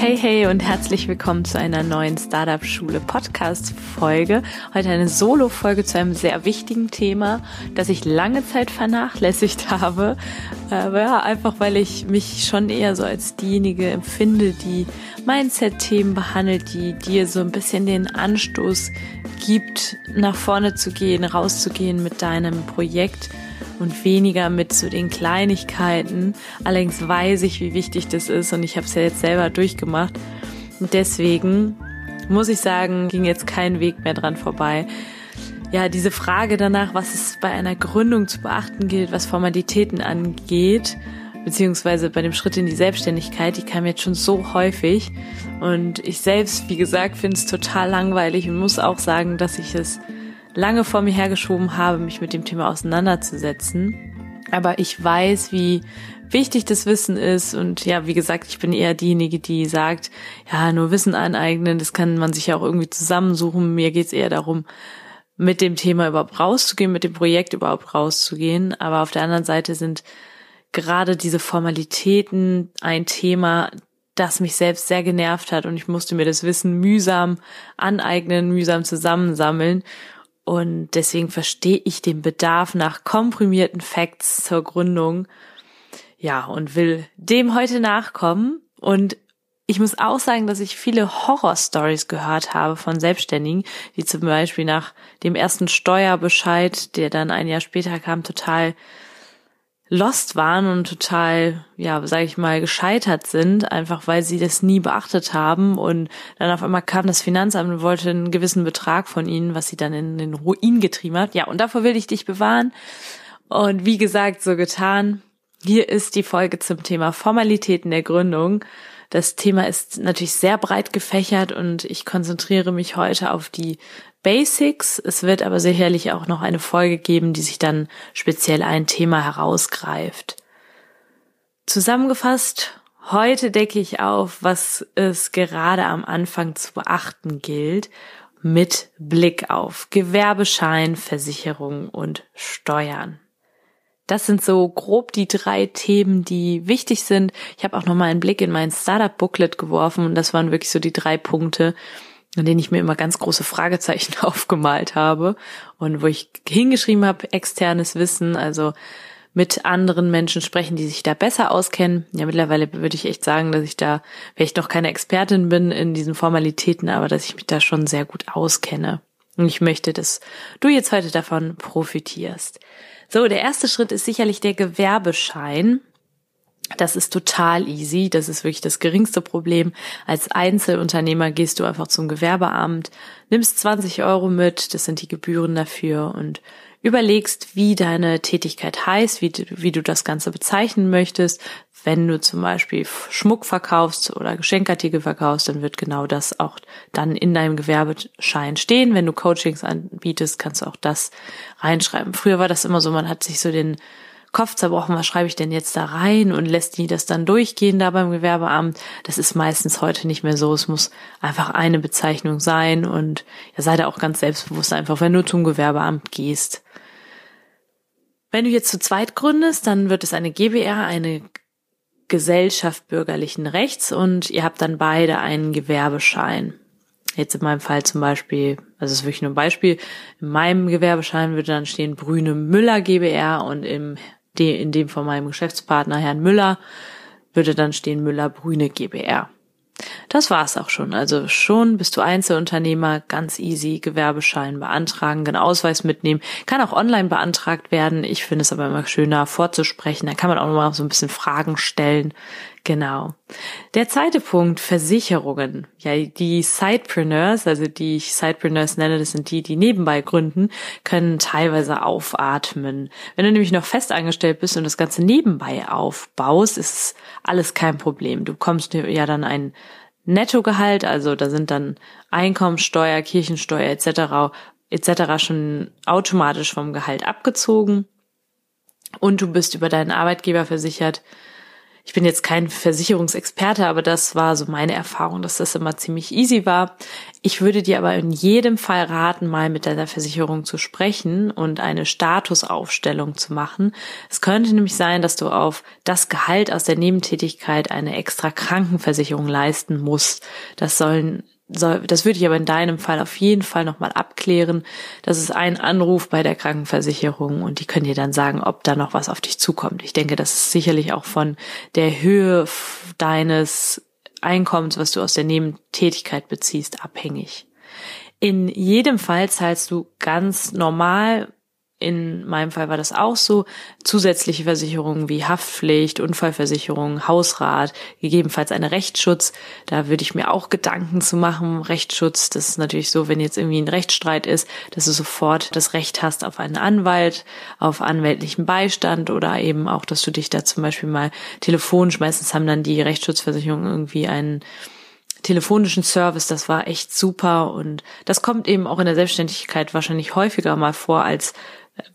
Hey, hey und herzlich willkommen zu einer neuen Startup Schule Podcast Folge. Heute eine Solo-Folge zu einem sehr wichtigen Thema, das ich lange Zeit vernachlässigt habe. Aber ja, einfach weil ich mich schon eher so als diejenige empfinde, die Mindset-Themen behandelt, die dir so ein bisschen den Anstoß gibt, nach vorne zu gehen, rauszugehen mit deinem Projekt und weniger mit so den Kleinigkeiten. Allerdings weiß ich, wie wichtig das ist und ich habe es ja jetzt selber durchgemacht. Und deswegen muss ich sagen, ging jetzt kein Weg mehr dran vorbei. Ja, diese Frage danach, was es bei einer Gründung zu beachten gilt, was Formalitäten angeht, beziehungsweise bei dem Schritt in die Selbstständigkeit, die kam jetzt schon so häufig. Und ich selbst, wie gesagt, finde es total langweilig und muss auch sagen, dass ich es lange vor mir hergeschoben habe, mich mit dem Thema auseinanderzusetzen. Aber ich weiß, wie wichtig das Wissen ist. Und ja, wie gesagt, ich bin eher diejenige, die sagt, ja, nur Wissen aneignen, das kann man sich ja auch irgendwie zusammensuchen. Mir geht's eher darum, mit dem Thema überhaupt rauszugehen, mit dem Projekt überhaupt rauszugehen. Aber auf der anderen Seite sind gerade diese Formalitäten ein Thema, das mich selbst sehr genervt hat und ich musste mir das Wissen mühsam aneignen, mühsam zusammensammeln. Und deswegen verstehe ich den Bedarf nach komprimierten Facts zur Gründung. Ja, und will dem heute nachkommen. Und ich muss auch sagen, dass ich viele Horror-Stories gehört habe von Selbstständigen, die zum Beispiel nach dem ersten Steuerbescheid, der dann ein Jahr später kam, total lost waren und total, ja, sage ich mal, gescheitert sind, einfach weil sie das nie beachtet haben und dann auf einmal kam das Finanzamt und wollte einen gewissen Betrag von ihnen, was sie dann in den Ruin getrieben hat. Ja, und davor will ich dich bewahren. Und wie gesagt, so getan. Hier ist die Folge zum Thema Formalitäten der Gründung. Das Thema ist natürlich sehr breit gefächert und ich konzentriere mich heute auf die Basics. Es wird aber sicherlich auch noch eine Folge geben, die sich dann speziell ein Thema herausgreift. Zusammengefasst, heute decke ich auf, was es gerade am Anfang zu beachten gilt mit Blick auf Gewerbeschein, Versicherung und Steuern. Das sind so grob die drei Themen, die wichtig sind. Ich habe auch noch mal einen Blick in mein Startup Booklet geworfen und das waren wirklich so die drei Punkte, an denen ich mir immer ganz große Fragezeichen aufgemalt habe und wo ich hingeschrieben habe, externes Wissen, also mit anderen Menschen sprechen, die sich da besser auskennen. Ja, mittlerweile würde ich echt sagen, dass ich da vielleicht noch keine Expertin bin in diesen Formalitäten, aber dass ich mich da schon sehr gut auskenne. Und ich möchte, dass du jetzt heute davon profitierst. So, der erste Schritt ist sicherlich der Gewerbeschein. Das ist total easy. Das ist wirklich das geringste Problem. Als Einzelunternehmer gehst du einfach zum Gewerbeamt, nimmst 20 Euro mit, das sind die Gebühren dafür und überlegst, wie deine Tätigkeit heißt, wie, wie du das Ganze bezeichnen möchtest. Wenn du zum Beispiel Schmuck verkaufst oder Geschenkartikel verkaufst, dann wird genau das auch dann in deinem Gewerbeschein stehen. Wenn du Coachings anbietest, kannst du auch das reinschreiben. Früher war das immer so, man hat sich so den Kopf zerbrochen, was schreibe ich denn jetzt da rein und lässt die das dann durchgehen da beim Gewerbeamt. Das ist meistens heute nicht mehr so. Es muss einfach eine Bezeichnung sein und ja, sei da auch ganz selbstbewusst einfach, wenn du zum Gewerbeamt gehst. Wenn du jetzt zu zweit gründest, dann wird es eine GBR, eine Gesellschaft bürgerlichen Rechts und ihr habt dann beide einen Gewerbeschein. Jetzt in meinem Fall zum Beispiel, also es ist wirklich nur ein Beispiel, in meinem Gewerbeschein würde dann stehen Brüne Müller GBR und im in dem von meinem Geschäftspartner Herrn Müller würde dann stehen Müller-Brüne GbR. Das war's auch schon. Also schon bist du Einzelunternehmer, ganz easy, Gewerbeschein beantragen, einen Ausweis mitnehmen. Kann auch online beantragt werden. Ich finde es aber immer schöner vorzusprechen. Da kann man auch noch mal so ein bisschen Fragen stellen. Genau. Der zweite Punkt, Versicherungen. Ja, die Sidepreneurs, also die ich Sidepreneurs nenne, das sind die, die nebenbei gründen, können teilweise aufatmen. Wenn du nämlich noch festangestellt bist und das Ganze nebenbei aufbaust, ist alles kein Problem. Du bekommst ja dann ein Nettogehalt, also da sind dann Einkommensteuer, Kirchensteuer etc. etc. schon automatisch vom Gehalt abgezogen und du bist über deinen Arbeitgeber versichert, ich bin jetzt kein Versicherungsexperte, aber das war so meine Erfahrung, dass das immer ziemlich easy war. Ich würde dir aber in jedem Fall raten, mal mit deiner Versicherung zu sprechen und eine Statusaufstellung zu machen. Es könnte nämlich sein, dass du auf das Gehalt aus der Nebentätigkeit eine extra Krankenversicherung leisten musst. Das sollen soll, das würde ich aber in deinem Fall auf jeden Fall nochmal abklären. Das ist ein Anruf bei der Krankenversicherung und die können dir dann sagen, ob da noch was auf dich zukommt. Ich denke, das ist sicherlich auch von der Höhe deines Einkommens, was du aus der Nebentätigkeit beziehst, abhängig. In jedem Fall zahlst du ganz normal in meinem Fall war das auch so. Zusätzliche Versicherungen wie Haftpflicht, Unfallversicherung, Hausrat, gegebenenfalls eine Rechtsschutz. Da würde ich mir auch Gedanken zu machen. Rechtsschutz, das ist natürlich so, wenn jetzt irgendwie ein Rechtsstreit ist, dass du sofort das Recht hast auf einen Anwalt, auf anwältlichen Beistand oder eben auch, dass du dich da zum Beispiel mal telefonisch, meistens haben dann die Rechtsschutzversicherungen irgendwie einen telefonischen Service, das war echt super und das kommt eben auch in der Selbstständigkeit wahrscheinlich häufiger mal vor als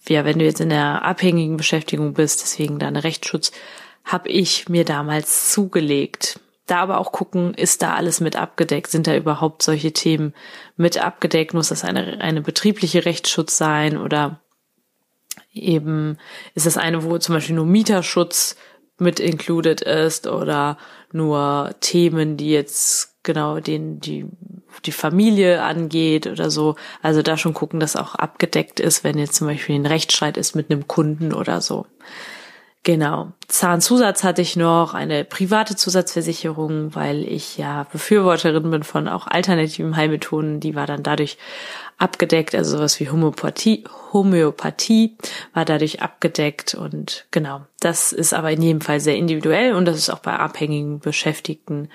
ja, wenn du jetzt in der abhängigen Beschäftigung bist, deswegen deine Rechtsschutz, habe ich mir damals zugelegt. Da aber auch gucken, ist da alles mit abgedeckt? Sind da überhaupt solche Themen mit abgedeckt? Muss das eine, eine betriebliche Rechtsschutz sein oder eben ist das eine, wo zum Beispiel nur Mieterschutz mit included ist oder nur Themen, die jetzt genau den die die Familie angeht oder so. Also da schon gucken, dass auch abgedeckt ist, wenn jetzt zum Beispiel ein Rechtsstreit ist mit einem Kunden oder so. Genau. Zahnzusatz hatte ich noch, eine private Zusatzversicherung, weil ich ja Befürworterin bin von auch alternativen Heilmethoden. Die war dann dadurch abgedeckt, also sowas wie Homöopathie, Homöopathie war dadurch abgedeckt und genau. Das ist aber in jedem Fall sehr individuell und das ist auch bei abhängigen Beschäftigten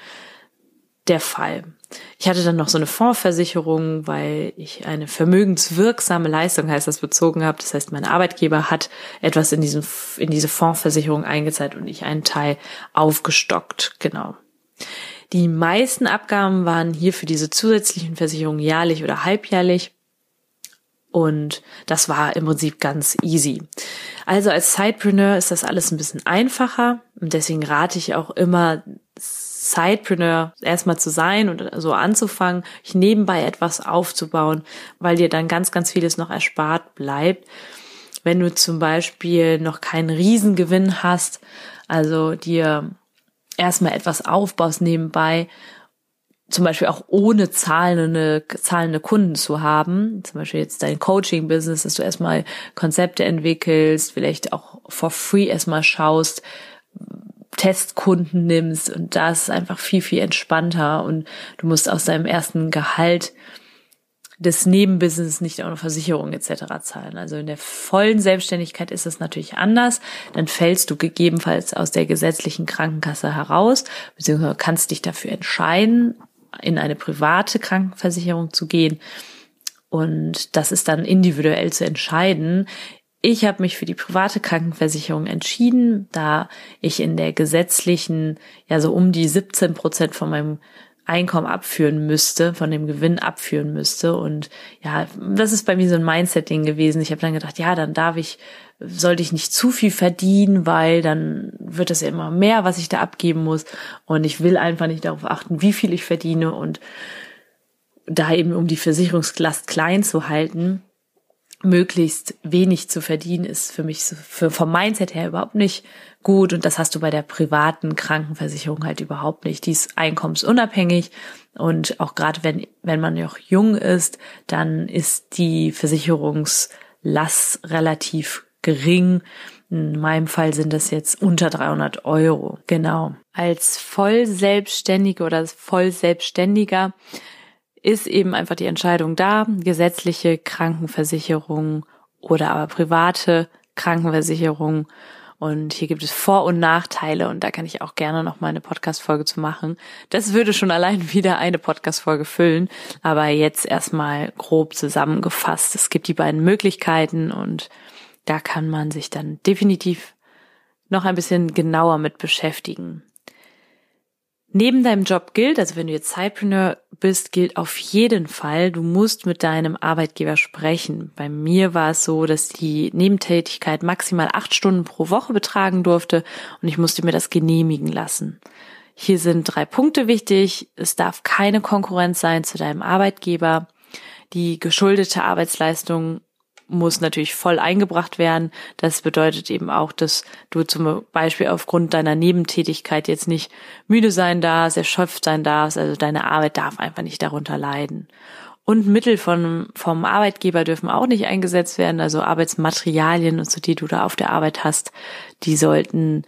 der Fall. Ich hatte dann noch so eine Fondsversicherung, weil ich eine vermögenswirksame Leistung heißt das bezogen habe. Das heißt, mein Arbeitgeber hat etwas in diesen, in diese Fondsversicherung eingezahlt und ich einen Teil aufgestockt. Genau. Die meisten Abgaben waren hier für diese zusätzlichen Versicherungen jährlich oder halbjährlich. Und das war im Prinzip ganz easy. Also als Sidepreneur ist das alles ein bisschen einfacher und deswegen rate ich auch immer Sidepreneur erstmal zu sein und so anzufangen, ich nebenbei etwas aufzubauen, weil dir dann ganz, ganz vieles noch erspart bleibt. Wenn du zum Beispiel noch keinen Riesengewinn hast, also dir erstmal etwas aufbaust nebenbei, zum Beispiel auch ohne zahlende, zahlende Kunden zu haben, zum Beispiel jetzt dein Coaching-Business, dass du erstmal Konzepte entwickelst, vielleicht auch for free erstmal schaust, Testkunden nimmst und da ist einfach viel, viel entspannter und du musst aus deinem ersten Gehalt des Nebenbusiness nicht auch eine Versicherung etc. zahlen. Also in der vollen Selbstständigkeit ist es natürlich anders. Dann fällst du gegebenenfalls aus der gesetzlichen Krankenkasse heraus, beziehungsweise kannst dich dafür entscheiden, in eine private Krankenversicherung zu gehen. Und das ist dann individuell zu entscheiden. Ich habe mich für die private Krankenversicherung entschieden, da ich in der gesetzlichen ja so um die 17 Prozent von meinem Einkommen abführen müsste, von dem Gewinn abführen müsste. Und ja, das ist bei mir so ein Mindset-Ding gewesen. Ich habe dann gedacht, ja, dann darf ich, sollte ich nicht zu viel verdienen, weil dann wird das ja immer mehr, was ich da abgeben muss. Und ich will einfach nicht darauf achten, wie viel ich verdiene und da eben um die Versicherungslast klein zu halten, möglichst wenig zu verdienen, ist für mich für, vom Mindset her überhaupt nicht gut. Und das hast du bei der privaten Krankenversicherung halt überhaupt nicht. Die ist einkommensunabhängig. Und auch gerade wenn, wenn man noch jung ist, dann ist die Versicherungslast relativ gering. In meinem Fall sind das jetzt unter 300 Euro. Genau. Als Vollselbstständige oder Vollselbstständiger ist eben einfach die Entscheidung da, gesetzliche Krankenversicherung oder aber private Krankenversicherung. Und hier gibt es Vor- und Nachteile und da kann ich auch gerne noch mal eine Podcast-Folge zu machen. Das würde schon allein wieder eine Podcast-Folge füllen, aber jetzt erstmal grob zusammengefasst. Es gibt die beiden Möglichkeiten und da kann man sich dann definitiv noch ein bisschen genauer mit beschäftigen. Neben deinem Job gilt, also wenn du jetzt Sidepreneur bist, gilt auf jeden Fall, du musst mit deinem Arbeitgeber sprechen. Bei mir war es so, dass die Nebentätigkeit maximal acht Stunden pro Woche betragen durfte und ich musste mir das genehmigen lassen. Hier sind drei Punkte wichtig. Es darf keine Konkurrenz sein zu deinem Arbeitgeber. Die geschuldete Arbeitsleistung muss natürlich voll eingebracht werden. Das bedeutet eben auch, dass du zum Beispiel aufgrund deiner Nebentätigkeit jetzt nicht müde sein darfst, erschöpft sein darfst. Also deine Arbeit darf einfach nicht darunter leiden. Und Mittel von, vom Arbeitgeber dürfen auch nicht eingesetzt werden. Also Arbeitsmaterialien und so, die du da auf der Arbeit hast, die sollten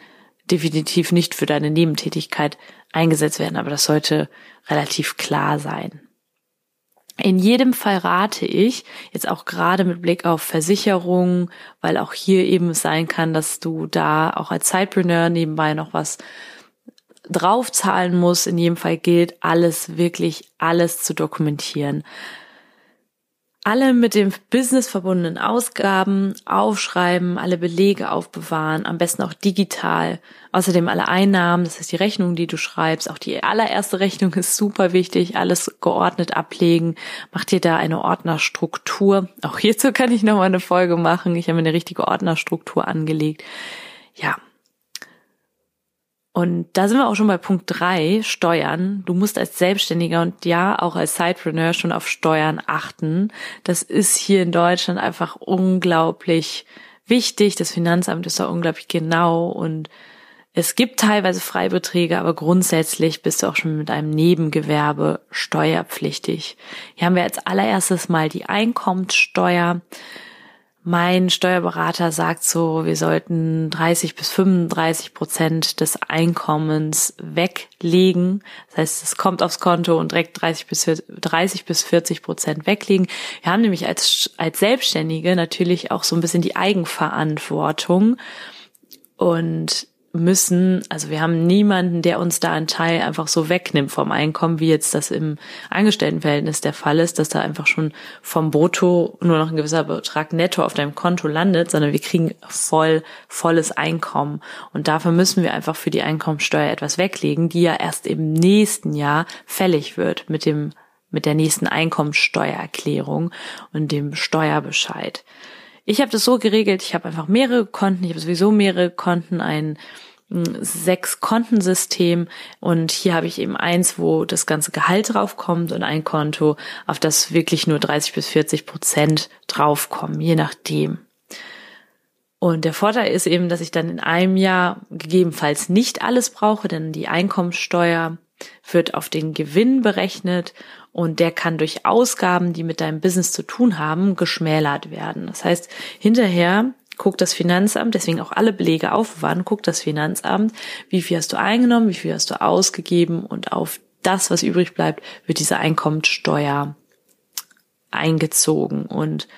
definitiv nicht für deine Nebentätigkeit eingesetzt werden. Aber das sollte relativ klar sein. In jedem Fall rate ich, jetzt auch gerade mit Blick auf Versicherungen, weil auch hier eben sein kann, dass du da auch als Zeitpreneur nebenbei noch was draufzahlen musst. In jedem Fall gilt alles, wirklich alles zu dokumentieren alle mit dem Business verbundenen Ausgaben aufschreiben, alle Belege aufbewahren, am besten auch digital. Außerdem alle Einnahmen, das heißt die Rechnung, die du schreibst, auch die allererste Rechnung ist super wichtig, alles geordnet ablegen. Mach dir da eine Ordnerstruktur. Auch hierzu kann ich nochmal eine Folge machen. Ich habe eine richtige Ordnerstruktur angelegt. Ja, und da sind wir auch schon bei Punkt drei Steuern. Du musst als Selbstständiger und ja auch als Sidepreneur schon auf Steuern achten. Das ist hier in Deutschland einfach unglaublich wichtig. Das Finanzamt ist da unglaublich genau und es gibt teilweise Freibeträge, aber grundsätzlich bist du auch schon mit einem Nebengewerbe steuerpflichtig. Hier haben wir als allererstes mal die Einkommenssteuer. Mein Steuerberater sagt so, wir sollten 30 bis 35 Prozent des Einkommens weglegen. Das heißt, es kommt aufs Konto und direkt 30 bis 30 bis 40 Prozent weglegen. Wir haben nämlich als, als Selbstständige natürlich auch so ein bisschen die Eigenverantwortung. Und müssen, also wir haben niemanden, der uns da einen Teil einfach so wegnimmt vom Einkommen, wie jetzt das im Angestelltenverhältnis der Fall ist, dass da einfach schon vom Brutto nur noch ein gewisser Betrag netto auf deinem Konto landet, sondern wir kriegen voll, volles Einkommen. Und dafür müssen wir einfach für die Einkommensteuer etwas weglegen, die ja erst im nächsten Jahr fällig wird mit dem, mit der nächsten Einkommensteuererklärung und dem Steuerbescheid. Ich habe das so geregelt, ich habe einfach mehrere Konten, ich habe sowieso mehrere Konten, ein sechs Kontensystem und hier habe ich eben eins, wo das ganze Gehalt draufkommt und ein Konto, auf das wirklich nur 30 bis 40 Prozent draufkommen, je nachdem. Und der Vorteil ist eben, dass ich dann in einem Jahr gegebenenfalls nicht alles brauche, denn die Einkommensteuer wird auf den Gewinn berechnet und der kann durch Ausgaben, die mit deinem Business zu tun haben, geschmälert werden. Das heißt, hinterher guckt das Finanzamt, deswegen auch alle Belege aufbewahren, guckt das Finanzamt, wie viel hast du eingenommen, wie viel hast du ausgegeben und auf das, was übrig bleibt, wird diese Einkommensteuer eingezogen und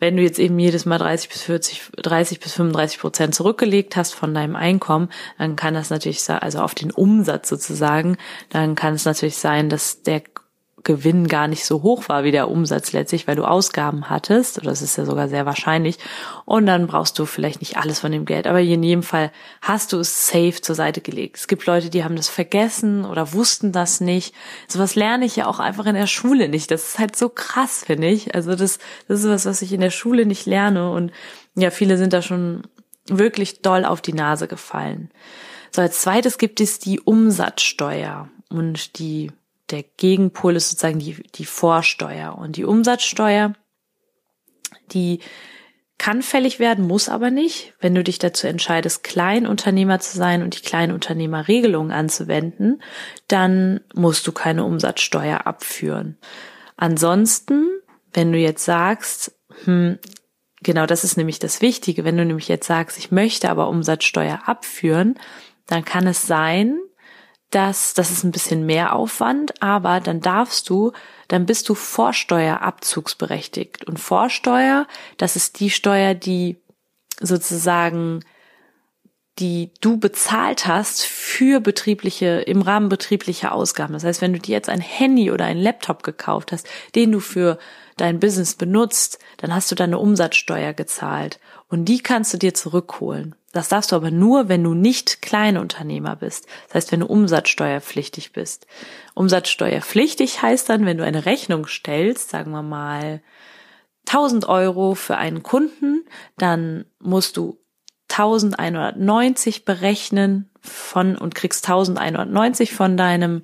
wenn du jetzt eben jedes Mal 30 bis 40, 30 bis 35 Prozent zurückgelegt hast von deinem Einkommen, dann kann das natürlich also auf den Umsatz sozusagen, dann kann es natürlich sein, dass der Gewinn gar nicht so hoch war wie der Umsatz letztlich, weil du Ausgaben hattest, das ist ja sogar sehr wahrscheinlich, und dann brauchst du vielleicht nicht alles von dem Geld, aber in jedem Fall hast du es safe zur Seite gelegt. Es gibt Leute, die haben das vergessen oder wussten das nicht. Sowas lerne ich ja auch einfach in der Schule nicht. Das ist halt so krass, finde ich. Also das, das ist was, was ich in der Schule nicht lerne und ja, viele sind da schon wirklich doll auf die Nase gefallen. So, als zweites gibt es die Umsatzsteuer und die der Gegenpol ist sozusagen die, die Vorsteuer. Und die Umsatzsteuer, die kann fällig werden, muss aber nicht. Wenn du dich dazu entscheidest, Kleinunternehmer zu sein und die Kleinunternehmerregelung anzuwenden, dann musst du keine Umsatzsteuer abführen. Ansonsten, wenn du jetzt sagst, hm, genau das ist nämlich das Wichtige, wenn du nämlich jetzt sagst, ich möchte aber Umsatzsteuer abführen, dann kann es sein, dass das ist ein bisschen mehr Aufwand, aber dann darfst du, dann bist du Vorsteuerabzugsberechtigt. Und Vorsteuer, das ist die Steuer, die sozusagen die du bezahlt hast für betriebliche, im Rahmen betrieblicher Ausgaben. Das heißt, wenn du dir jetzt ein Handy oder einen Laptop gekauft hast, den du für dein Business benutzt, dann hast du deine Umsatzsteuer gezahlt und die kannst du dir zurückholen. Das darfst du aber nur, wenn du nicht Kleinunternehmer bist. Das heißt, wenn du umsatzsteuerpflichtig bist. Umsatzsteuerpflichtig heißt dann, wenn du eine Rechnung stellst, sagen wir mal 1000 Euro für einen Kunden, dann musst du 1190 berechnen von und kriegst 1190 von deinem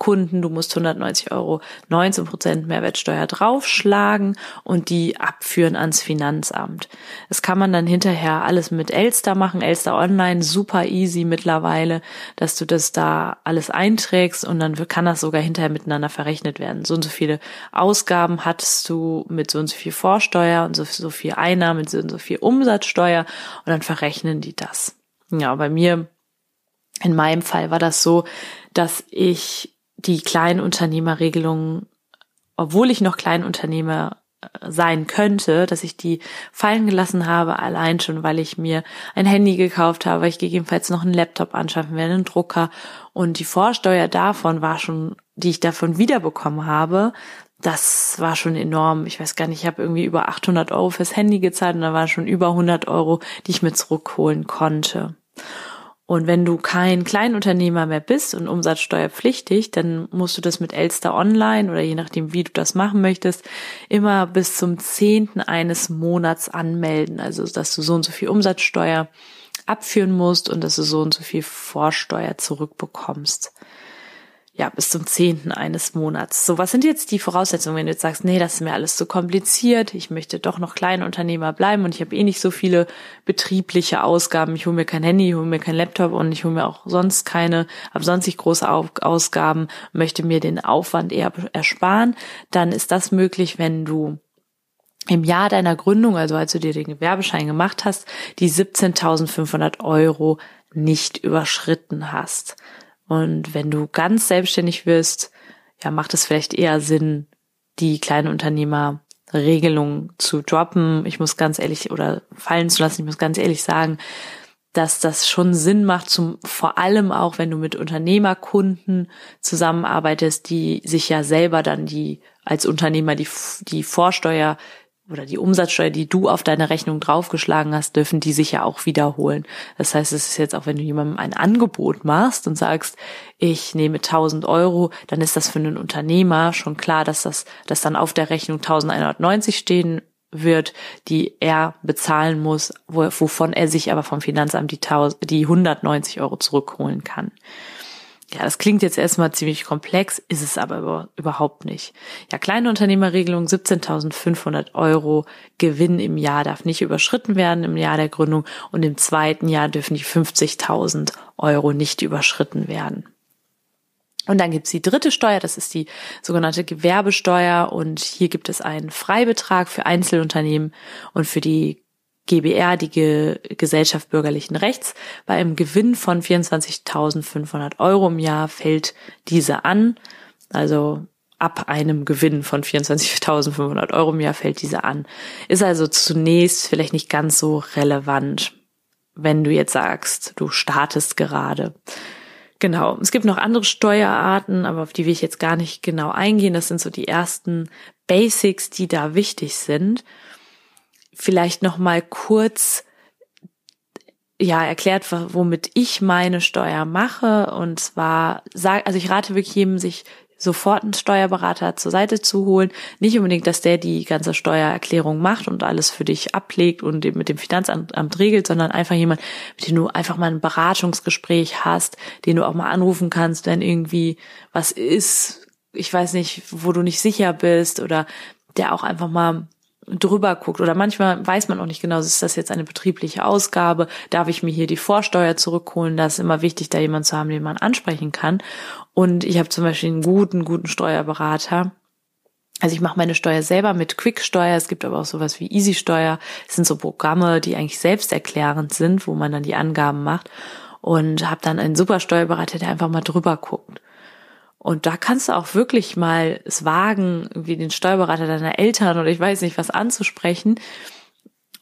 Kunden, du musst 190 Euro 19 Prozent Mehrwertsteuer draufschlagen und die abführen ans Finanzamt. Das kann man dann hinterher alles mit Elster machen, Elster Online, super easy mittlerweile, dass du das da alles einträgst und dann kann das sogar hinterher miteinander verrechnet werden. So und so viele Ausgaben hattest du mit so und so viel Vorsteuer und so, so viel Einnahmen mit so und so viel Umsatzsteuer und dann verrechnen die das. Ja, bei mir in meinem Fall war das so, dass ich die Kleinunternehmerregelung, obwohl ich noch Kleinunternehmer äh, sein könnte, dass ich die fallen gelassen habe, allein schon, weil ich mir ein Handy gekauft habe, ich gegebenenfalls noch einen Laptop anschaffen werde, einen Drucker. Und die Vorsteuer davon war schon, die ich davon wiederbekommen habe, das war schon enorm. Ich weiß gar nicht, ich habe irgendwie über 800 Euro fürs Handy gezahlt und da waren schon über 100 Euro, die ich mir zurückholen konnte. Und wenn du kein Kleinunternehmer mehr bist und umsatzsteuerpflichtig, dann musst du das mit Elster Online oder je nachdem, wie du das machen möchtest, immer bis zum zehnten eines Monats anmelden. Also, dass du so und so viel Umsatzsteuer abführen musst und dass du so und so viel Vorsteuer zurückbekommst ja, bis zum zehnten eines Monats. So, was sind jetzt die Voraussetzungen, wenn du jetzt sagst, nee, das ist mir alles zu kompliziert, ich möchte doch noch Kleinunternehmer bleiben und ich habe eh nicht so viele betriebliche Ausgaben, ich hole mir kein Handy, ich hole mir kein Laptop und ich hole mir auch sonst keine, habe sonst nicht große Ausgaben, möchte mir den Aufwand eher ersparen, dann ist das möglich, wenn du im Jahr deiner Gründung, also als du dir den Gewerbeschein gemacht hast, die 17.500 Euro nicht überschritten hast. Und wenn du ganz selbstständig wirst, ja, macht es vielleicht eher Sinn, die kleine Unternehmerregelung zu droppen. Ich muss ganz ehrlich oder fallen zu lassen. Ich muss ganz ehrlich sagen, dass das schon Sinn macht, zum, vor allem auch, wenn du mit Unternehmerkunden zusammenarbeitest, die sich ja selber dann die als Unternehmer die, die Vorsteuer oder die Umsatzsteuer, die du auf deine Rechnung draufgeschlagen hast, dürfen die sich ja auch wiederholen. Das heißt, es ist jetzt auch, wenn du jemandem ein Angebot machst und sagst, ich nehme 1000 Euro, dann ist das für einen Unternehmer schon klar, dass das, dass dann auf der Rechnung 1190 stehen wird, die er bezahlen muss, wovon er sich aber vom Finanzamt die, 1000, die 190 Euro zurückholen kann. Ja, das klingt jetzt erstmal ziemlich komplex, ist es aber überhaupt nicht. Ja, kleine Unternehmerregelung, 17.500 Euro Gewinn im Jahr darf nicht überschritten werden im Jahr der Gründung und im zweiten Jahr dürfen die 50.000 Euro nicht überschritten werden. Und dann gibt's die dritte Steuer, das ist die sogenannte Gewerbesteuer und hier gibt es einen Freibetrag für Einzelunternehmen und für die GBR, die Ge Gesellschaft bürgerlichen Rechts. Bei einem Gewinn von 24.500 Euro im Jahr fällt diese an. Also ab einem Gewinn von 24.500 Euro im Jahr fällt diese an. Ist also zunächst vielleicht nicht ganz so relevant, wenn du jetzt sagst, du startest gerade. Genau. Es gibt noch andere Steuerarten, aber auf die will ich jetzt gar nicht genau eingehen. Das sind so die ersten Basics, die da wichtig sind vielleicht noch mal kurz ja erklärt, womit ich meine Steuer mache und zwar sag also ich rate wirklich jedem sich sofort einen Steuerberater zur Seite zu holen. Nicht unbedingt, dass der die ganze Steuererklärung macht und alles für dich ablegt und mit dem Finanzamt regelt, sondern einfach jemand, mit dem du einfach mal ein Beratungsgespräch hast, den du auch mal anrufen kannst, wenn irgendwie was ist, ich weiß nicht, wo du nicht sicher bist oder der auch einfach mal drüber guckt oder manchmal weiß man auch nicht genau, ist das jetzt eine betriebliche Ausgabe, darf ich mir hier die Vorsteuer zurückholen, da ist immer wichtig, da jemand zu haben, den man ansprechen kann. Und ich habe zum Beispiel einen guten, guten Steuerberater. Also ich mache meine Steuer selber mit Quicksteuer, es gibt aber auch sowas wie Easy-Steuer. Das sind so Programme, die eigentlich selbsterklärend sind, wo man dann die Angaben macht und habe dann einen super Steuerberater, der einfach mal drüber guckt. Und da kannst du auch wirklich mal es wagen, wie den Steuerberater deiner Eltern oder ich weiß nicht was anzusprechen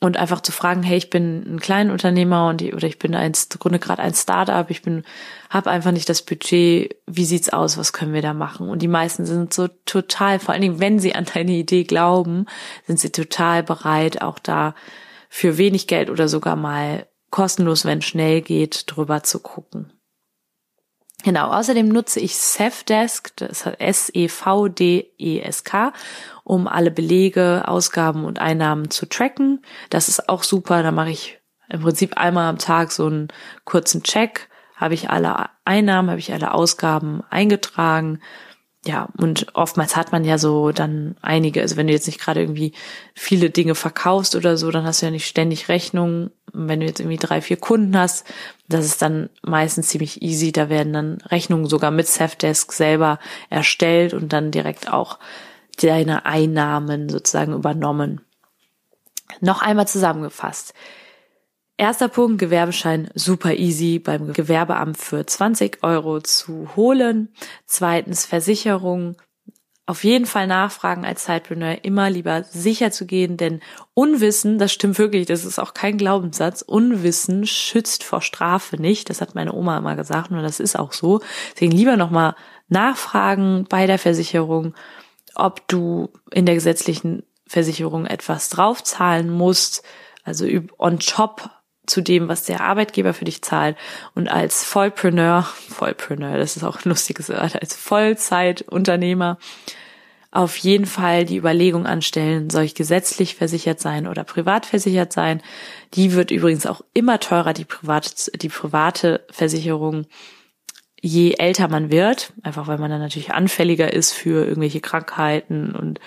und einfach zu fragen, hey, ich bin ein Kleinunternehmer und oder ich bin ein Grunde gerade ein Startup, ich bin habe einfach nicht das Budget, wie sieht's aus, was können wir da machen? Und die meisten sind so total, vor allen Dingen, wenn sie an deine Idee glauben, sind sie total bereit, auch da für wenig Geld oder sogar mal kostenlos, wenn schnell geht, drüber zu gucken. Genau, außerdem nutze ich Safdesk, das S-E-V-D-E-S-K, um alle Belege, Ausgaben und Einnahmen zu tracken. Das ist auch super, da mache ich im Prinzip einmal am Tag so einen kurzen Check, habe ich alle Einnahmen, habe ich alle Ausgaben eingetragen, ja, und oftmals hat man ja so dann einige, also wenn du jetzt nicht gerade irgendwie viele Dinge verkaufst oder so, dann hast du ja nicht ständig Rechnungen. Wenn du jetzt irgendwie drei, vier Kunden hast, das ist dann meistens ziemlich easy. Da werden dann Rechnungen sogar mit Safdesk selber erstellt und dann direkt auch deine Einnahmen sozusagen übernommen. Noch einmal zusammengefasst. Erster Punkt, Gewerbeschein super easy beim Gewerbeamt für 20 Euro zu holen. Zweitens, Versicherung. Auf jeden Fall nachfragen als Zeitpreneur, immer lieber sicher zu gehen, denn Unwissen, das stimmt wirklich, das ist auch kein Glaubenssatz, Unwissen schützt vor Strafe nicht. Das hat meine Oma immer gesagt und das ist auch so. Deswegen lieber nochmal nachfragen bei der Versicherung, ob du in der gesetzlichen Versicherung etwas draufzahlen musst, also on top zu dem, was der Arbeitgeber für dich zahlt. Und als Vollpreneur, Vollpreneur, das ist auch ein lustiges Wort, als Vollzeitunternehmer auf jeden Fall die Überlegung anstellen, soll ich gesetzlich versichert sein oder privat versichert sein. Die wird übrigens auch immer teurer, die private, die private Versicherung, je älter man wird, einfach weil man dann natürlich anfälliger ist für irgendwelche Krankheiten und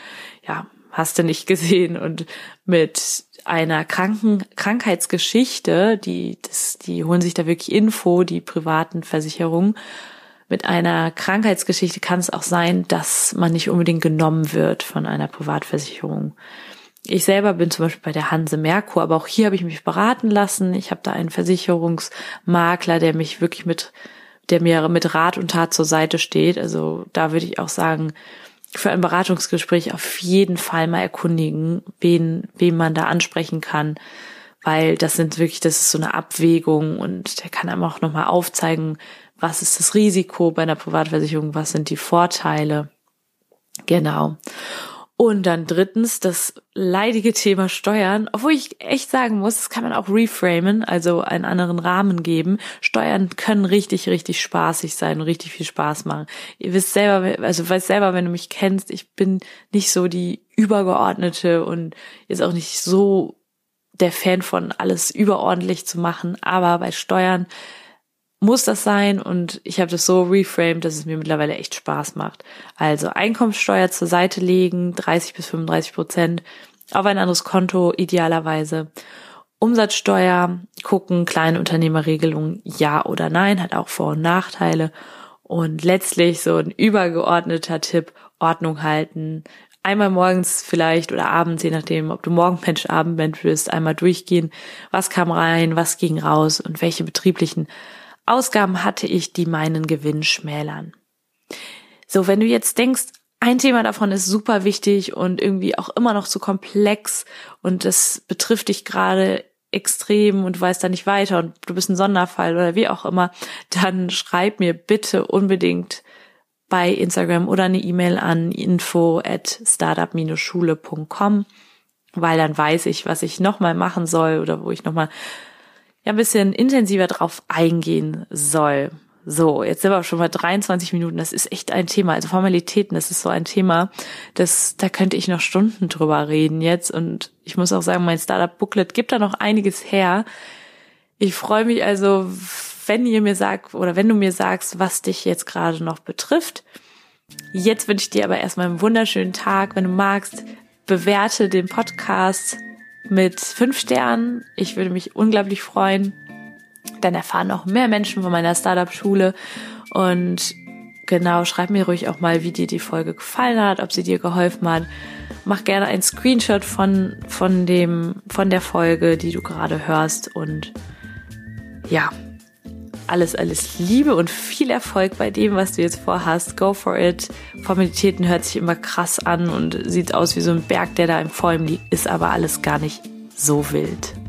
ja, hast du nicht gesehen und mit einer Kranken Krankheitsgeschichte, die das, die holen sich da wirklich Info, die privaten Versicherungen. Mit einer Krankheitsgeschichte kann es auch sein, dass man nicht unbedingt genommen wird von einer Privatversicherung. Ich selber bin zum Beispiel bei der Hanse Merkur, aber auch hier habe ich mich beraten lassen. Ich habe da einen Versicherungsmakler, der mich wirklich mit, der mir mit Rat und Tat zur Seite steht. Also da würde ich auch sagen, für ein Beratungsgespräch auf jeden Fall mal erkundigen, wen, wen man da ansprechen kann, weil das sind wirklich, das ist so eine Abwägung und der kann einem auch nochmal aufzeigen, was ist das Risiko bei einer Privatversicherung, was sind die Vorteile. Genau. Und dann drittens das leidige Thema Steuern, obwohl ich echt sagen muss, das kann man auch reframen, also einen anderen Rahmen geben. Steuern können richtig, richtig spaßig sein und richtig viel Spaß machen. Ihr wisst selber, also weißt selber, wenn du mich kennst, ich bin nicht so die übergeordnete und jetzt auch nicht so der Fan von alles überordentlich zu machen, aber bei Steuern muss das sein und ich habe das so reframed, dass es mir mittlerweile echt Spaß macht. Also Einkommenssteuer zur Seite legen, 30 bis 35 Prozent auf ein anderes Konto idealerweise. Umsatzsteuer gucken, kleine Unternehmerregelung ja oder nein, hat auch Vor- und Nachteile. Und letztlich so ein übergeordneter Tipp, Ordnung halten. Einmal morgens vielleicht oder abends, je nachdem, ob du Morgenmensch, Abendmensch bist, einmal durchgehen. Was kam rein, was ging raus und welche betrieblichen Ausgaben hatte ich, die meinen Gewinn schmälern. So, wenn du jetzt denkst, ein Thema davon ist super wichtig und irgendwie auch immer noch zu komplex und das betrifft dich gerade extrem und du weißt da nicht weiter und du bist ein Sonderfall oder wie auch immer, dann schreib mir bitte unbedingt bei Instagram oder eine E-Mail an info at startup-schule.com, weil dann weiß ich, was ich nochmal machen soll oder wo ich nochmal ja ein bisschen intensiver drauf eingehen soll. So, jetzt sind wir schon bei 23 Minuten. Das ist echt ein Thema. Also Formalitäten, das ist so ein Thema, das, da könnte ich noch Stunden drüber reden jetzt. Und ich muss auch sagen, mein Startup Booklet gibt da noch einiges her. Ich freue mich also, wenn ihr mir sagt oder wenn du mir sagst, was dich jetzt gerade noch betrifft. Jetzt wünsche ich dir aber erstmal einen wunderschönen Tag. Wenn du magst, bewerte den Podcast mit fünf Sternen. Ich würde mich unglaublich freuen. Dann erfahren noch mehr Menschen von meiner Startup-Schule. Und genau, schreib mir ruhig auch mal, wie dir die Folge gefallen hat, ob sie dir geholfen hat. Mach gerne einen Screenshot von, von dem, von der Folge, die du gerade hörst. Und ja, alles, alles Liebe und viel Erfolg bei dem, was du jetzt vorhast. Go for it. Formalitäten hört sich immer krass an und sieht aus wie so ein Berg, der da im Vor liegt, ist aber alles gar nicht so wild.